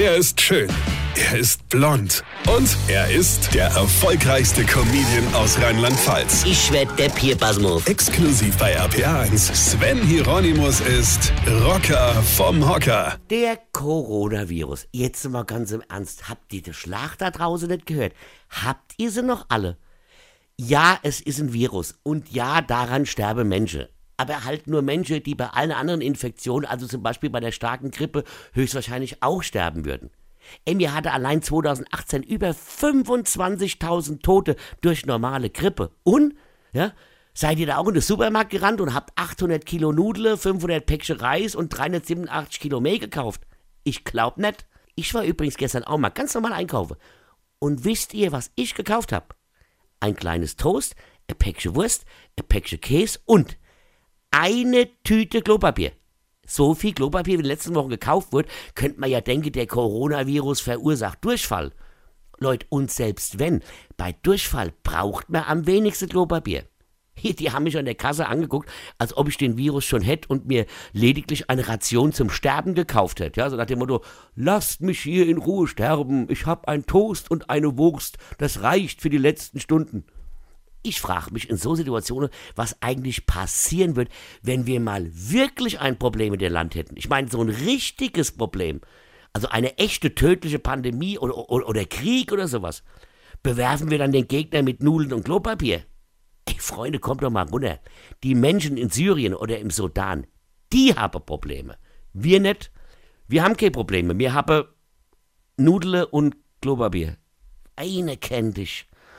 Er ist schön. Er ist blond. Und er ist der erfolgreichste Comedian aus Rheinland-Pfalz. Ich werd der Pierpasmus. Exklusiv bei RPA1. Sven Hieronymus ist Rocker vom Hocker. Der Coronavirus. Jetzt mal ganz im Ernst. Habt ihr die Schlag da draußen nicht gehört? Habt ihr sie noch alle? Ja, es ist ein Virus. Und ja, daran sterben Menschen. Aber halt nur Menschen, die bei allen anderen Infektionen, also zum Beispiel bei der starken Grippe, höchstwahrscheinlich auch sterben würden. Emmy hatte allein 2018 über 25.000 Tote durch normale Grippe. Und, ja, seid ihr da auch in den Supermarkt gerannt und habt 800 Kilo Nudeln, 500 Päckchen Reis und 387 Kilo Mehl gekauft? Ich glaub nicht. Ich war übrigens gestern auch mal ganz normal einkaufen. Und wisst ihr, was ich gekauft habe? Ein kleines Toast, ein Päckchen Wurst, ein Päckchen Käse und eine Tüte Klopapier so viel Klopapier wie in den letzten Wochen gekauft wird, könnte man ja denken, der Coronavirus verursacht Durchfall. Leute, und selbst wenn, bei Durchfall braucht man am wenigsten Klopapier. Die haben mich an der Kasse angeguckt, als ob ich den Virus schon hätte und mir lediglich eine Ration zum Sterben gekauft hätte. Ja, so nach dem Motto, lasst mich hier in Ruhe sterben, ich hab ein Toast und eine Wurst, das reicht für die letzten Stunden. Ich frage mich in so Situationen, was eigentlich passieren wird, wenn wir mal wirklich ein Problem in dem Land hätten. Ich meine, so ein richtiges Problem. Also eine echte tödliche Pandemie oder, oder, oder Krieg oder sowas. Bewerfen wir dann den Gegner mit Nudeln und Klopapier? Ey, Freunde, kommt doch mal runter. Die Menschen in Syrien oder im Sudan, die haben Probleme. Wir nicht. Wir haben keine Probleme. Wir haben Nudeln und Klopapier. Eine kennt dich.